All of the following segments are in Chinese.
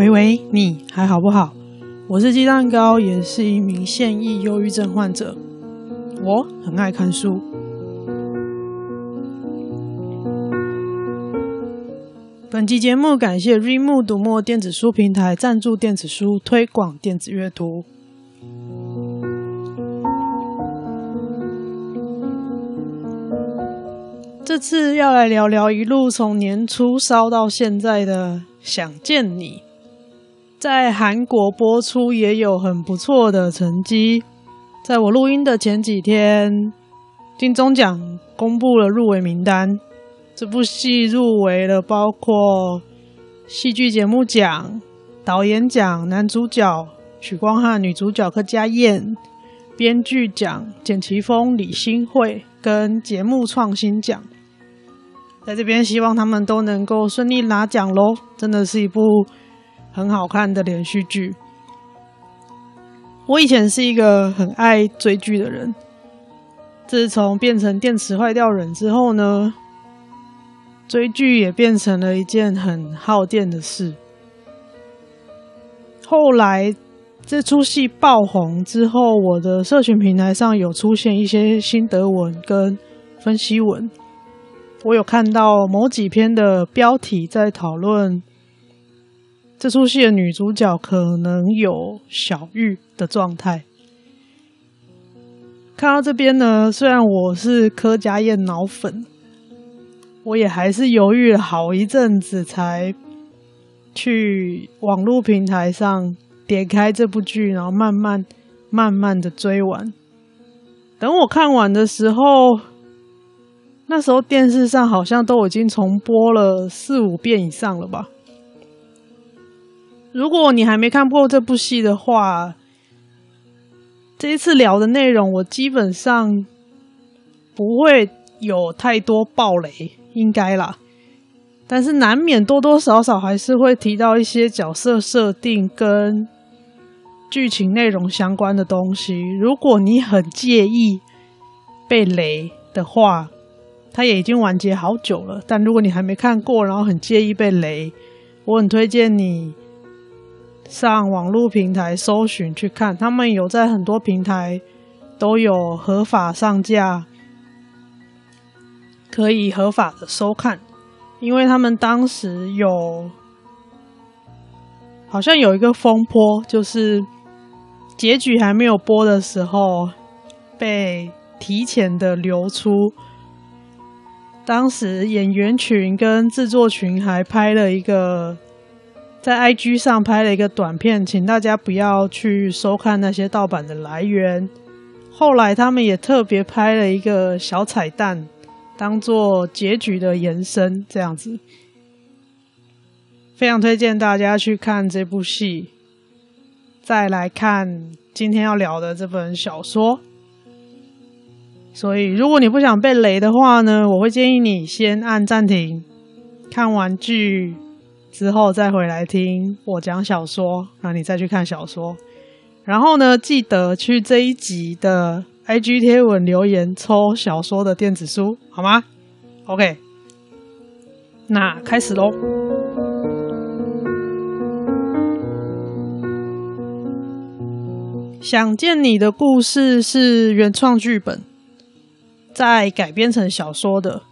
喂喂，你还好不好？我是鸡蛋糕，也是一名现役忧郁症患者。我很爱看书。本期节目感谢 r e m o 读墨电子书平台赞助电子书，推广电子阅读。这次要来聊聊一路从年初烧到现在的《想见你》，在韩国播出也有很不错的成绩。在我录音的前几天，金钟奖公布了入围名单，这部戏入围了包括戏剧节目奖、导演奖、男主角许光汉、女主角柯佳嬿、编剧奖简奇峰、李新慧跟节目创新奖。在这边，希望他们都能够顺利拿奖喽！真的是一部很好看的连续剧。我以前是一个很爱追剧的人，自从变成电池坏掉人之后呢，追剧也变成了一件很耗电的事。后来这出戏爆红之后，我的社群平台上有出现一些心得文跟分析文。我有看到某几篇的标题在讨论这出戏的女主角可能有小玉的状态。看到这边呢，虽然我是柯佳嬿脑粉，我也还是犹豫了好一阵子，才去网络平台上点开这部剧，然后慢慢慢慢的追完。等我看完的时候。那时候电视上好像都已经重播了四五遍以上了吧？如果你还没看过这部戏的话，这一次聊的内容我基本上不会有太多爆雷，应该啦。但是难免多多少少还是会提到一些角色设定跟剧情内容相关的东西。如果你很介意被雷的话，它也已经完结好久了，但如果你还没看过，然后很介意被雷，我很推荐你上网络平台搜寻去看。他们有在很多平台都有合法上架，可以合法的收看。因为他们当时有好像有一个风波，就是结局还没有播的时候被提前的流出。当时演员群跟制作群还拍了一个，在 IG 上拍了一个短片，请大家不要去收看那些盗版的来源。后来他们也特别拍了一个小彩蛋，当做结局的延伸，这样子。非常推荐大家去看这部戏，再来看今天要聊的这本小说。所以，如果你不想被雷的话呢，我会建议你先按暂停，看完剧之后再回来听我讲小说，那你再去看小说。然后呢，记得去这一集的 IG 贴文留言抽小说的电子书，好吗？OK，那开始喽。想见你的故事是原创剧本。再改编成小说的，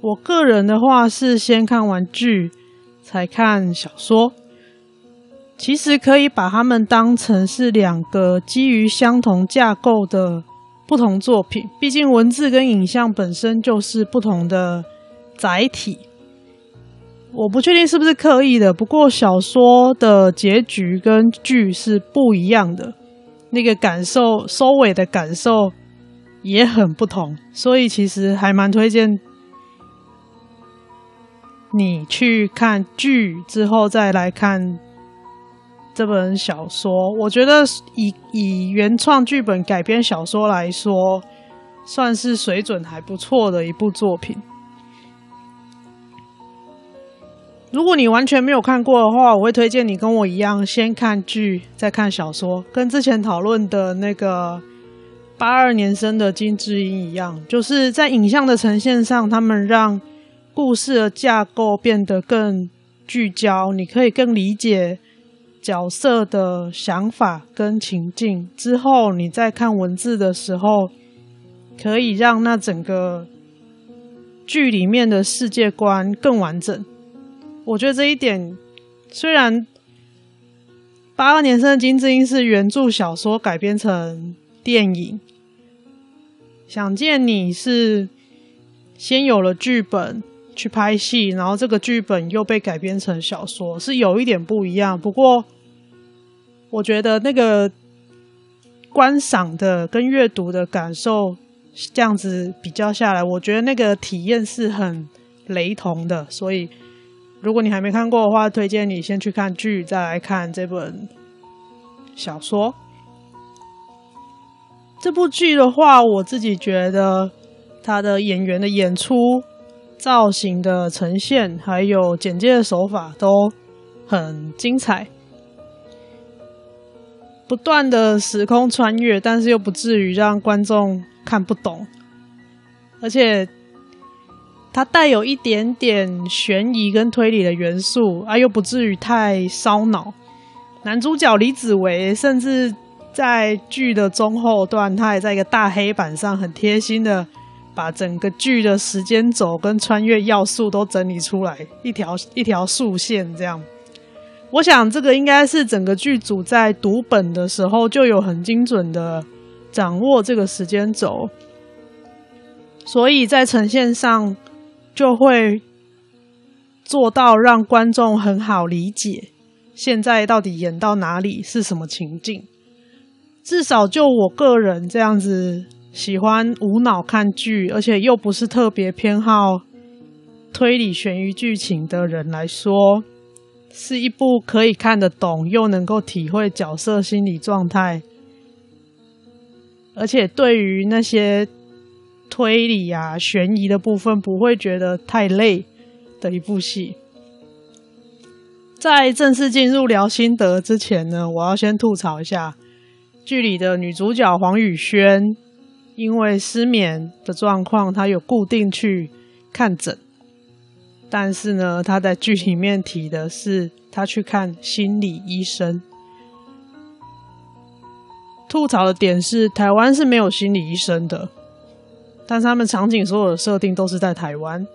我个人的话是先看完剧才看小说。其实可以把它们当成是两个基于相同架构的不同作品，毕竟文字跟影像本身就是不同的载体。我不确定是不是刻意的，不过小说的结局跟剧是不一样的，那个感受收尾的感受。也很不同，所以其实还蛮推荐你去看剧之后再来看这本小说。我觉得以以原创剧本改编小说来说，算是水准还不错的一部作品。如果你完全没有看过的话，我会推荐你跟我一样先看剧再看小说，跟之前讨论的那个。八二年生的金智英一样，就是在影像的呈现上，他们让故事的架构变得更聚焦，你可以更理解角色的想法跟情境之后，你再看文字的时候，可以让那整个剧里面的世界观更完整。我觉得这一点，虽然八二年生的金智英是原著小说改编成电影，想见你是先有了剧本。去拍戏，然后这个剧本又被改编成小说，是有一点不一样。不过，我觉得那个观赏的跟阅读的感受这样子比较下来，我觉得那个体验是很雷同的。所以，如果你还没看过的话，推荐你先去看剧，再来看这本小说。这部剧的话，我自己觉得他的演员的演出。造型的呈现，还有剪接的手法都很精彩，不断的时空穿越，但是又不至于让观众看不懂，而且它带有一点点悬疑跟推理的元素，啊，又不至于太烧脑。男主角李子维甚至在剧的中后段，他也在一个大黑板上很贴心的。把整个剧的时间轴跟穿越要素都整理出来，一条一条竖线这样。我想这个应该是整个剧组在读本的时候就有很精准的掌握这个时间轴，所以在呈现上就会做到让观众很好理解现在到底演到哪里是什么情境。至少就我个人这样子。喜欢无脑看剧，而且又不是特别偏好推理悬疑剧情的人来说，是一部可以看得懂又能够体会角色心理状态，而且对于那些推理啊、悬疑的部分不会觉得太累的一部戏。在正式进入聊心得之前呢，我要先吐槽一下剧里的女主角黄宇轩。因为失眠的状况，他有固定去看诊，但是呢，他在剧里面提的是他去看心理医生。吐槽的点是，台湾是没有心理医生的，但是他们场景所有的设定都是在台湾。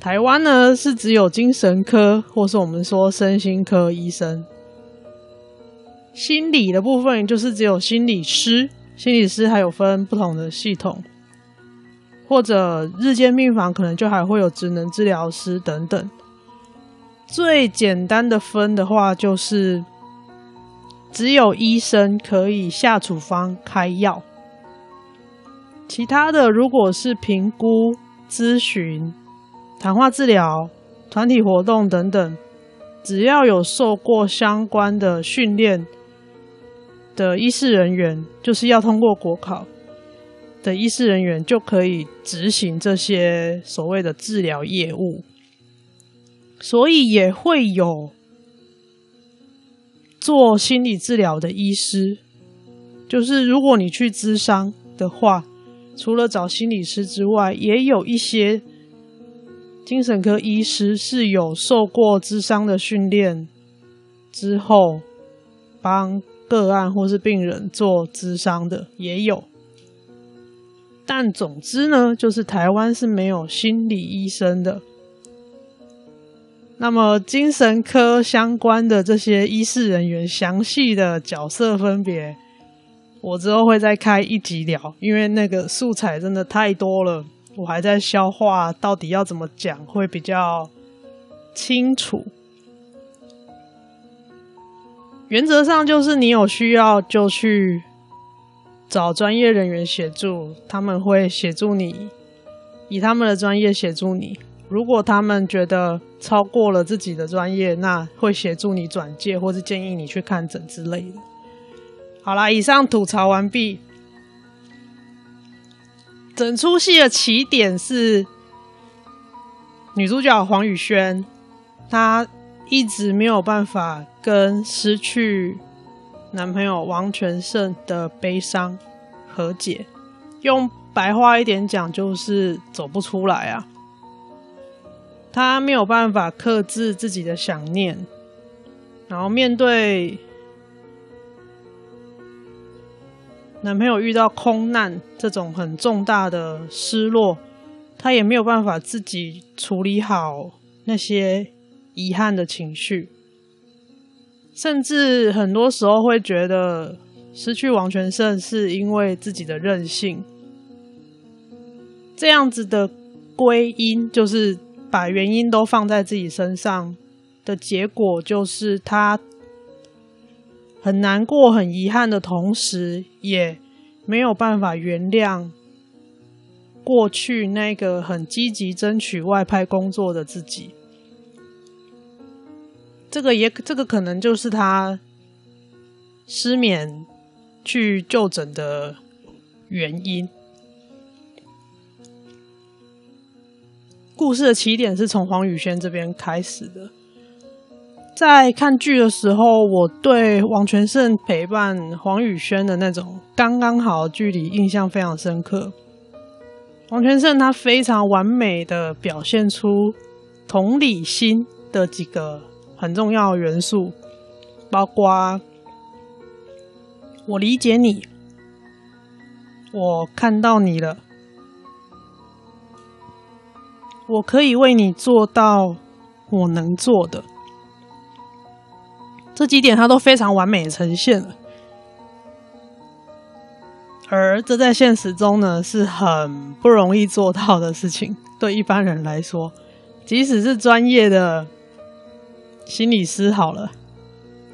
台湾呢，是只有精神科，或是我们说身心科医生，心理的部分就是只有心理师。心理师还有分不同的系统，或者日间病房可能就还会有职能治疗师等等。最简单的分的话，就是只有医生可以下处方开药，其他的如果是评估、咨询、谈话治疗、团体活动等等，只要有受过相关的训练。的医事人员就是要通过国考的医事人员，就可以执行这些所谓的治疗业务，所以也会有做心理治疗的医师。就是如果你去咨商的话，除了找心理师之外，也有一些精神科医师是有受过咨商的训练之后帮。个案或是病人做咨商的也有，但总之呢，就是台湾是没有心理医生的。那么精神科相关的这些医事人员详细的角色分别，我之后会再开一集聊，因为那个素材真的太多了，我还在消化到底要怎么讲会比较清楚。原则上就是你有需要就去找专业人员协助，他们会协助你，以他们的专业协助你。如果他们觉得超过了自己的专业，那会协助你转介或是建议你去看诊之类的。好啦，以上吐槽完毕。整出戏的起点是女主角黄宇轩，她。一直没有办法跟失去男朋友王全胜的悲伤和解，用白话一点讲就是走不出来啊。他没有办法克制自己的想念，然后面对男朋友遇到空难这种很重大的失落，她也没有办法自己处理好那些遗憾的情绪，甚至很多时候会觉得失去王全胜是因为自己的任性。这样子的归因，就是把原因都放在自己身上的结果，就是他很难过、很遗憾的同时，也没有办法原谅过去那个很积极争取外派工作的自己。这个也，这个可能就是他失眠去就诊的原因。故事的起点是从黄宇轩这边开始的。在看剧的时候，我对王全胜陪伴黄宇轩的那种刚刚好距离印象非常深刻。王全胜他非常完美的表现出同理心的几个很重要的元素，包括我理解你，我看到你了。我可以为你做到我能做的，这几点他都非常完美呈现了，而这在现实中呢是很不容易做到的事情。对一般人来说，即使是专业的心理师好了，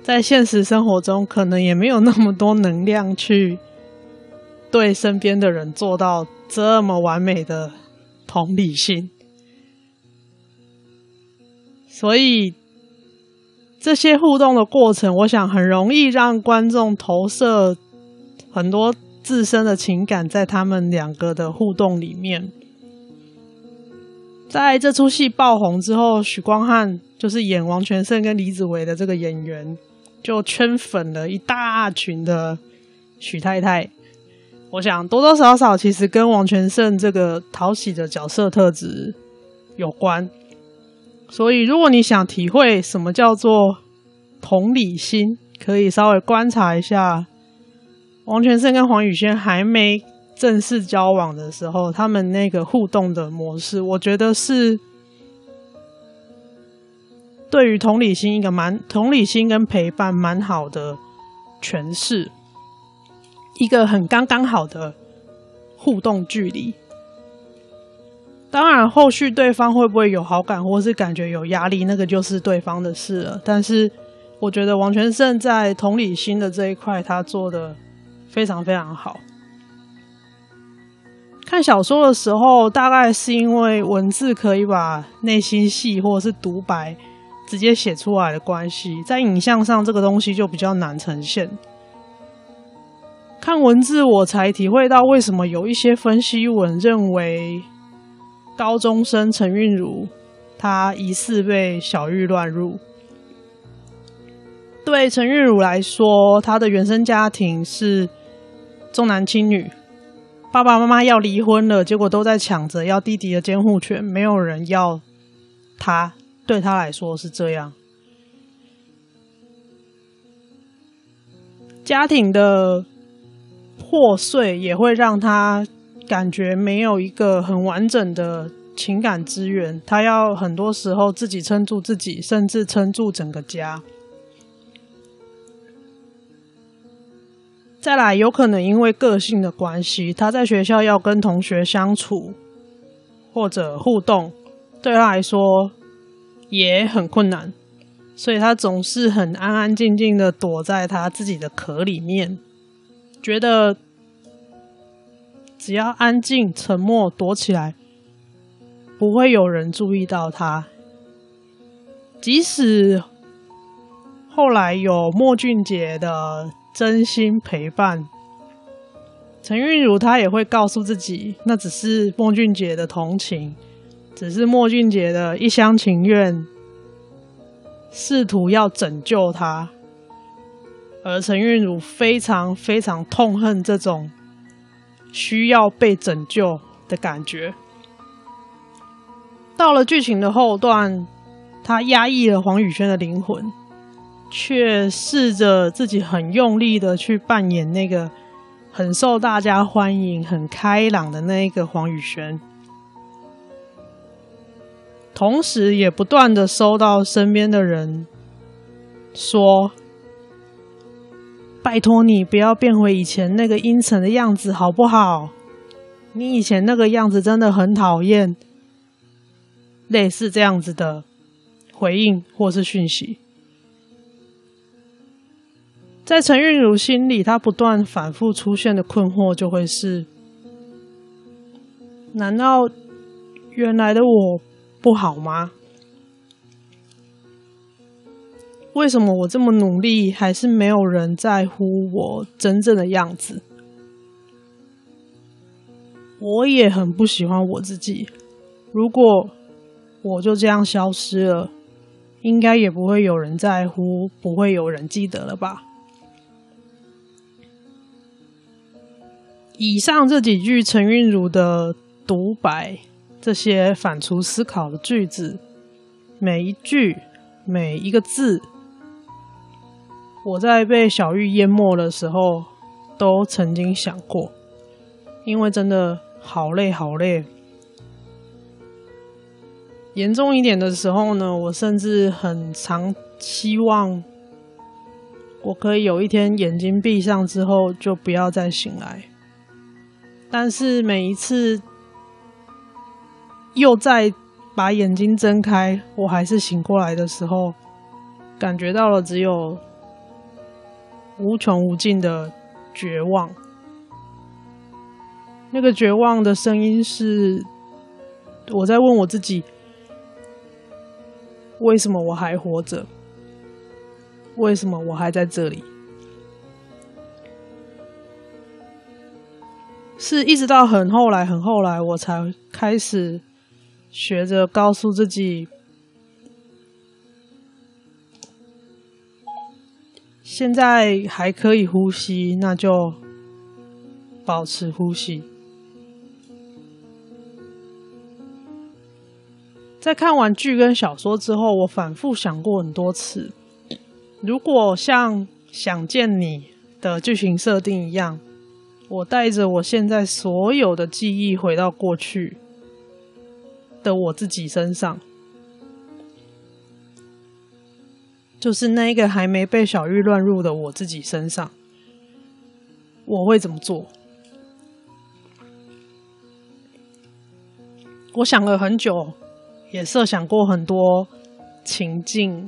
在现实生活中可能也没有那么多能量去对身边的人做到这么完美的同理心。所以这些互动的过程，我想很容易让观众投射很多自身的情感在他们两个的互动里面。在这出戏爆红之后，许光汉就是演王全胜跟李子维的这个演员，就圈粉了一大群的许太太。我想多多少少其实跟王全胜这个讨喜的角色特质有关。所以，如果你想体会什么叫做同理心，可以稍微观察一下王全胜跟黄宇轩还没正式交往的时候，他们那个互动的模式，我觉得是对于同理心一个蛮同理心跟陪伴蛮好的诠释，一个很刚刚好的互动距离。当然，后续对方会不会有好感，或是感觉有压力，那个就是对方的事了。但是，我觉得王全胜在同理心的这一块，他做的非常非常好。看小说的时候，大概是因为文字可以把内心戏或者是独白直接写出来的关系，在影像上这个东西就比较难呈现。看文字，我才体会到为什么有一些分析文认为。高中生陈韵如，她疑似被小玉乱入。对陈韵如来说，她的原生家庭是重男轻女，爸爸妈妈要离婚了，结果都在抢着要弟弟的监护权，没有人要他。对他来说是这样，家庭的破碎也会让他。感觉没有一个很完整的情感资源，他要很多时候自己撑住自己，甚至撑住整个家。再来，有可能因为个性的关系，他在学校要跟同学相处或者互动，对他来说也很困难，所以他总是很安安静静的躲在他自己的壳里面，觉得。只要安静、沉默、躲起来，不会有人注意到他。即使后来有莫俊杰的真心陪伴，陈韵如她也会告诉自己，那只是莫俊杰的同情，只是莫俊杰的一厢情愿，试图要拯救他。而陈韵如非常非常痛恨这种。需要被拯救的感觉。到了剧情的后段，他压抑了黄宇轩的灵魂，却试着自己很用力的去扮演那个很受大家欢迎、很开朗的那一个黄宇轩，同时也不断的收到身边的人说：“拜托你不要变回以前那个阴沉的样子，好不好？你以前那个样子真的很讨厌。”类似这样子的回应或是讯息。在陈韵如心里，她不断反复出现的困惑就会是：难道原来的我不好吗？为什么我这么努力，还是没有人在乎我真正的样子？我也很不喜欢我自己。如果我就这样消失了，应该也不会有人在乎，不会有人记得了吧？以上这几句陈韵如的独白，这些反刍思考的句子，每一句每一个字，我在被小玉淹没的时候，都曾经想过，因为真的好累好累。严重一点的时候呢，我甚至很常希望，我可以有一天眼睛闭上之后，就不要再醒来。但是每一次又再把眼睛睁开，我还是醒过来的时候，感觉到了只有无穷无尽的绝望。那个绝望的声音是我在问我自己：为什么我还活着？为什么我还在这里？是一直到很后来、很后来，我才开始学着告诉自己，现在还可以呼吸，那就保持呼吸。在看完剧跟小说之后，我反复想过很多次，如果像《想见你》的剧情设定一样。我带着我现在所有的记忆回到过去的我自己身上，就是那一个还没被小玉乱入的我自己身上，我会怎么做？我想了很久，也设想过很多情境，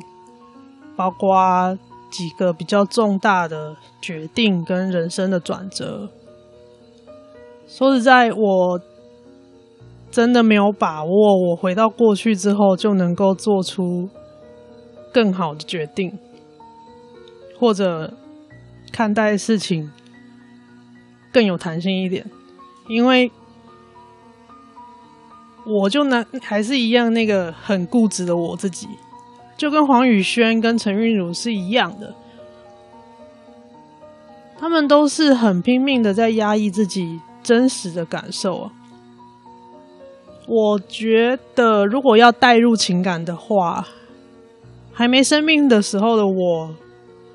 包括几个比较重大的决定跟人生的转折。说实在，我真的没有把握，我回到过去之后就能够做出更好的决定，或者看待事情更有弹性一点。因为我就拿还是一样那个很固执的我自己，就跟黄宇轩跟陈韵如是一样的，他们都是很拼命的在压抑自己。真实的感受啊，我觉得如果要带入情感的话，还没生病的时候的我，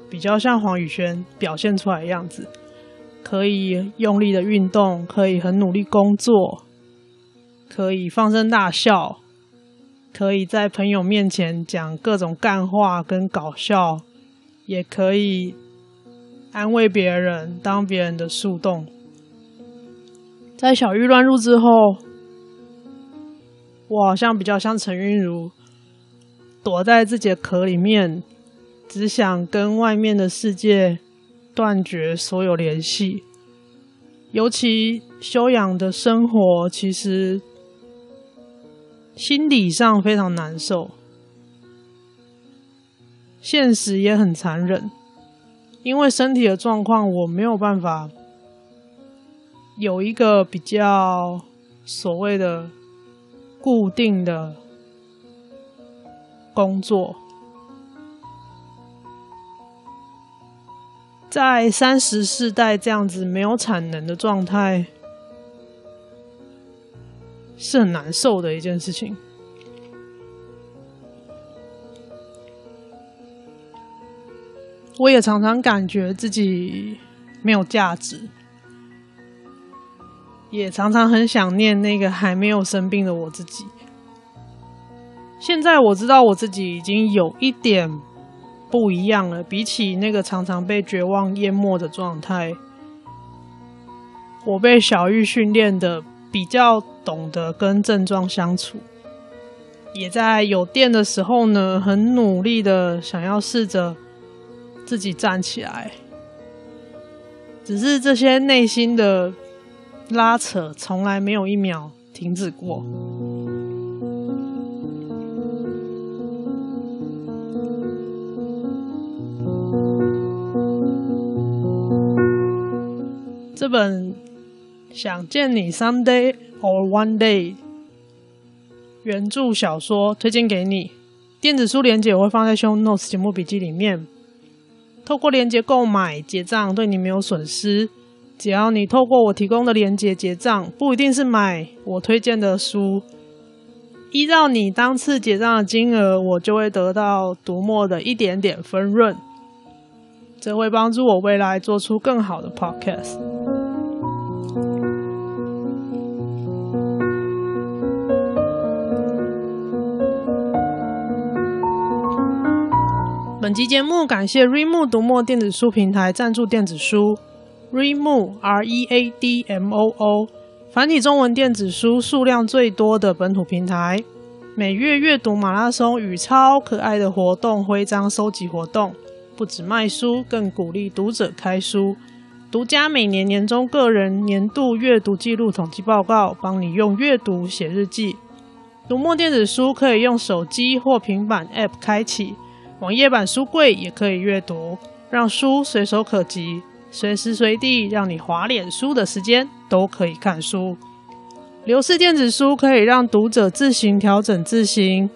比较像黄宇轩表现出来的样子，可以用力的运动，可以很努力工作，可以放声大笑，可以在朋友面前讲各种干话跟搞笑，也可以安慰别人，当别人的树洞。在小玉乱入之后，我好像比较像陈韵如，躲在自己的壳里面，只想跟外面的世界断绝所有联系。尤其休养的生活，其实心理上非常难受，现实也很残忍，因为身体的状况，我没有办法。有一个比较所谓的固定的工作，在三十世代这样子没有产能的状态，是很难受的一件事情。我也常常感觉自己没有价值，也常常很想念那个还没有生病的我自己。现在我知道我自己已经有一点不一样了，比起那个常常被绝望淹没的状态，我被小玉训练的比较懂得跟症状相处，也在有电的时候呢，很努力的想要试着自己站起来，只是这些内心的拉扯从来没有一秒停止过。这本《想见你 Someday or One Day》原著小说推荐给你，电子书连接我会放在 Show Notes 节目笔记里面。透过连接购买结账，对你没有损失。只要你透过我提供的链接结账，不一定是买我推荐的书，依照你当次结账的金额，我就会得到读墨的一点点分润，这会帮助我未来做出更好的 Podcast。本集节目感谢 Readmoo 读墨电子书平台赞助电子书 Readmo R E A D M O O 繁体中文电子书数量最多的本土平台，每月阅读马拉松与超可爱的活动徽章收集活动，不止卖书，更鼓励读者开书，独家每年年终个人年度阅读记录统计报告，帮你用阅读写日记。读墨电子书可以用手机或平板 App 开启。网页版书柜也可以阅读，让书随手可及，随时随地让你划脸书的时间都可以看书。流式电子书可以让读者自行调整字型、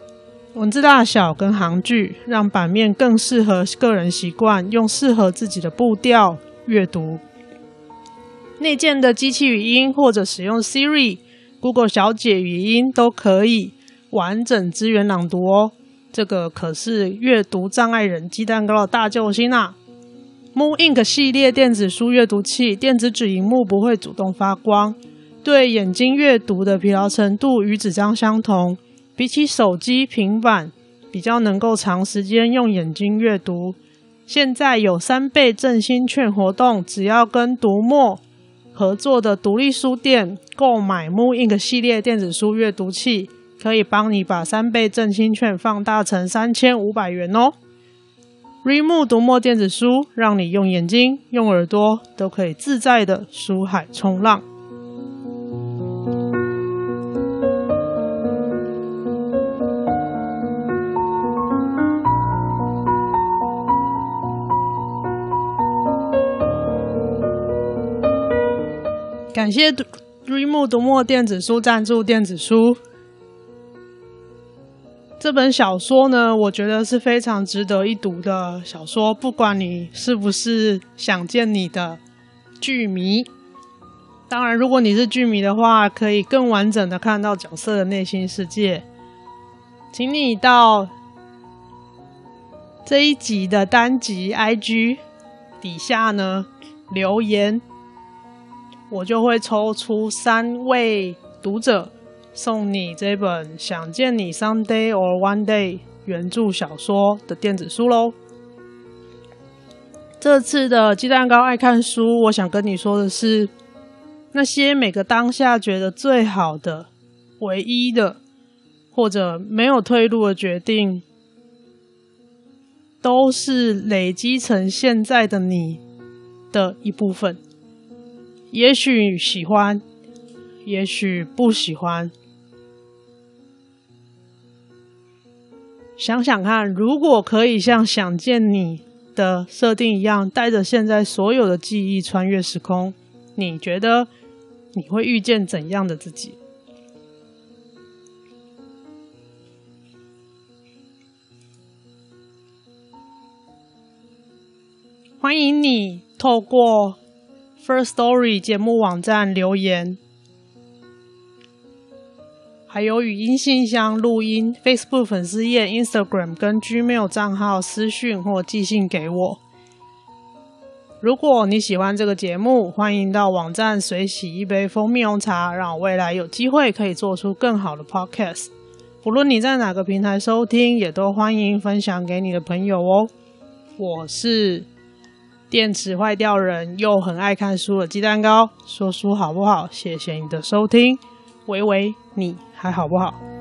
文字大小跟行距，让版面更适合个人习惯，用适合自己的步调阅读。内建的机器语音或者使用 Siri、Google 小姐语音都可以完整支援朗读哦。这个可是阅读障碍人鸡蛋糕的大救星啊 Moon Ink 系列电子书阅读器，电子纸萤幕不会主动发光，对眼睛阅读的疲劳程度与纸张相同。比起手机、平板，比较能够长时间用眼睛阅读。现在有三倍振兴券活动，只要跟读墨合作的独立书店购买 Moon Ink 系列电子书阅读器。可以帮你把三倍振兴券放大成三千五百元哦！Readmoo 读墨电子书，让你用眼睛、用耳朵都可以自在的书海冲浪。感谢 r e m o 读墨电子书赞助电子书。这本小说呢，我觉得是非常值得一读的小说。不管你是不是想见你的剧迷，当然，如果你是剧迷的话，可以更完整的看到角色的内心世界。请你到这一集的单集 IG 底下呢留言，我就会抽出三位读者。送你这本《想见你 Someday or One Day》原著小说的电子书喽。这次的鸡蛋糕爱看书，我想跟你说的是，那些每个当下觉得最好的、唯一的，或者没有退路的决定，都是累积成现在的你的一部分。也许喜欢，也许不喜欢。想想看，如果可以像想见你的设定一样，带着现在所有的记忆穿越时空，你觉得你会遇见怎样的自己？欢迎你透过 First Story 节目网站留言。还有语音信箱、录音、Facebook 粉丝页、Instagram 跟 Gmail 账号私讯或寄信给我，如果你喜欢这个节目，欢迎到网站随喜一杯蜂蜜红茶，让我未来有机会可以做出更好的 podcast。不论你在哪个平台收听，也都欢迎分享给你的朋友哦。我是电池坏掉人又很爱看书的鸡蛋糕，说书好不好？谢谢你的收听，喂喂，你还好不好？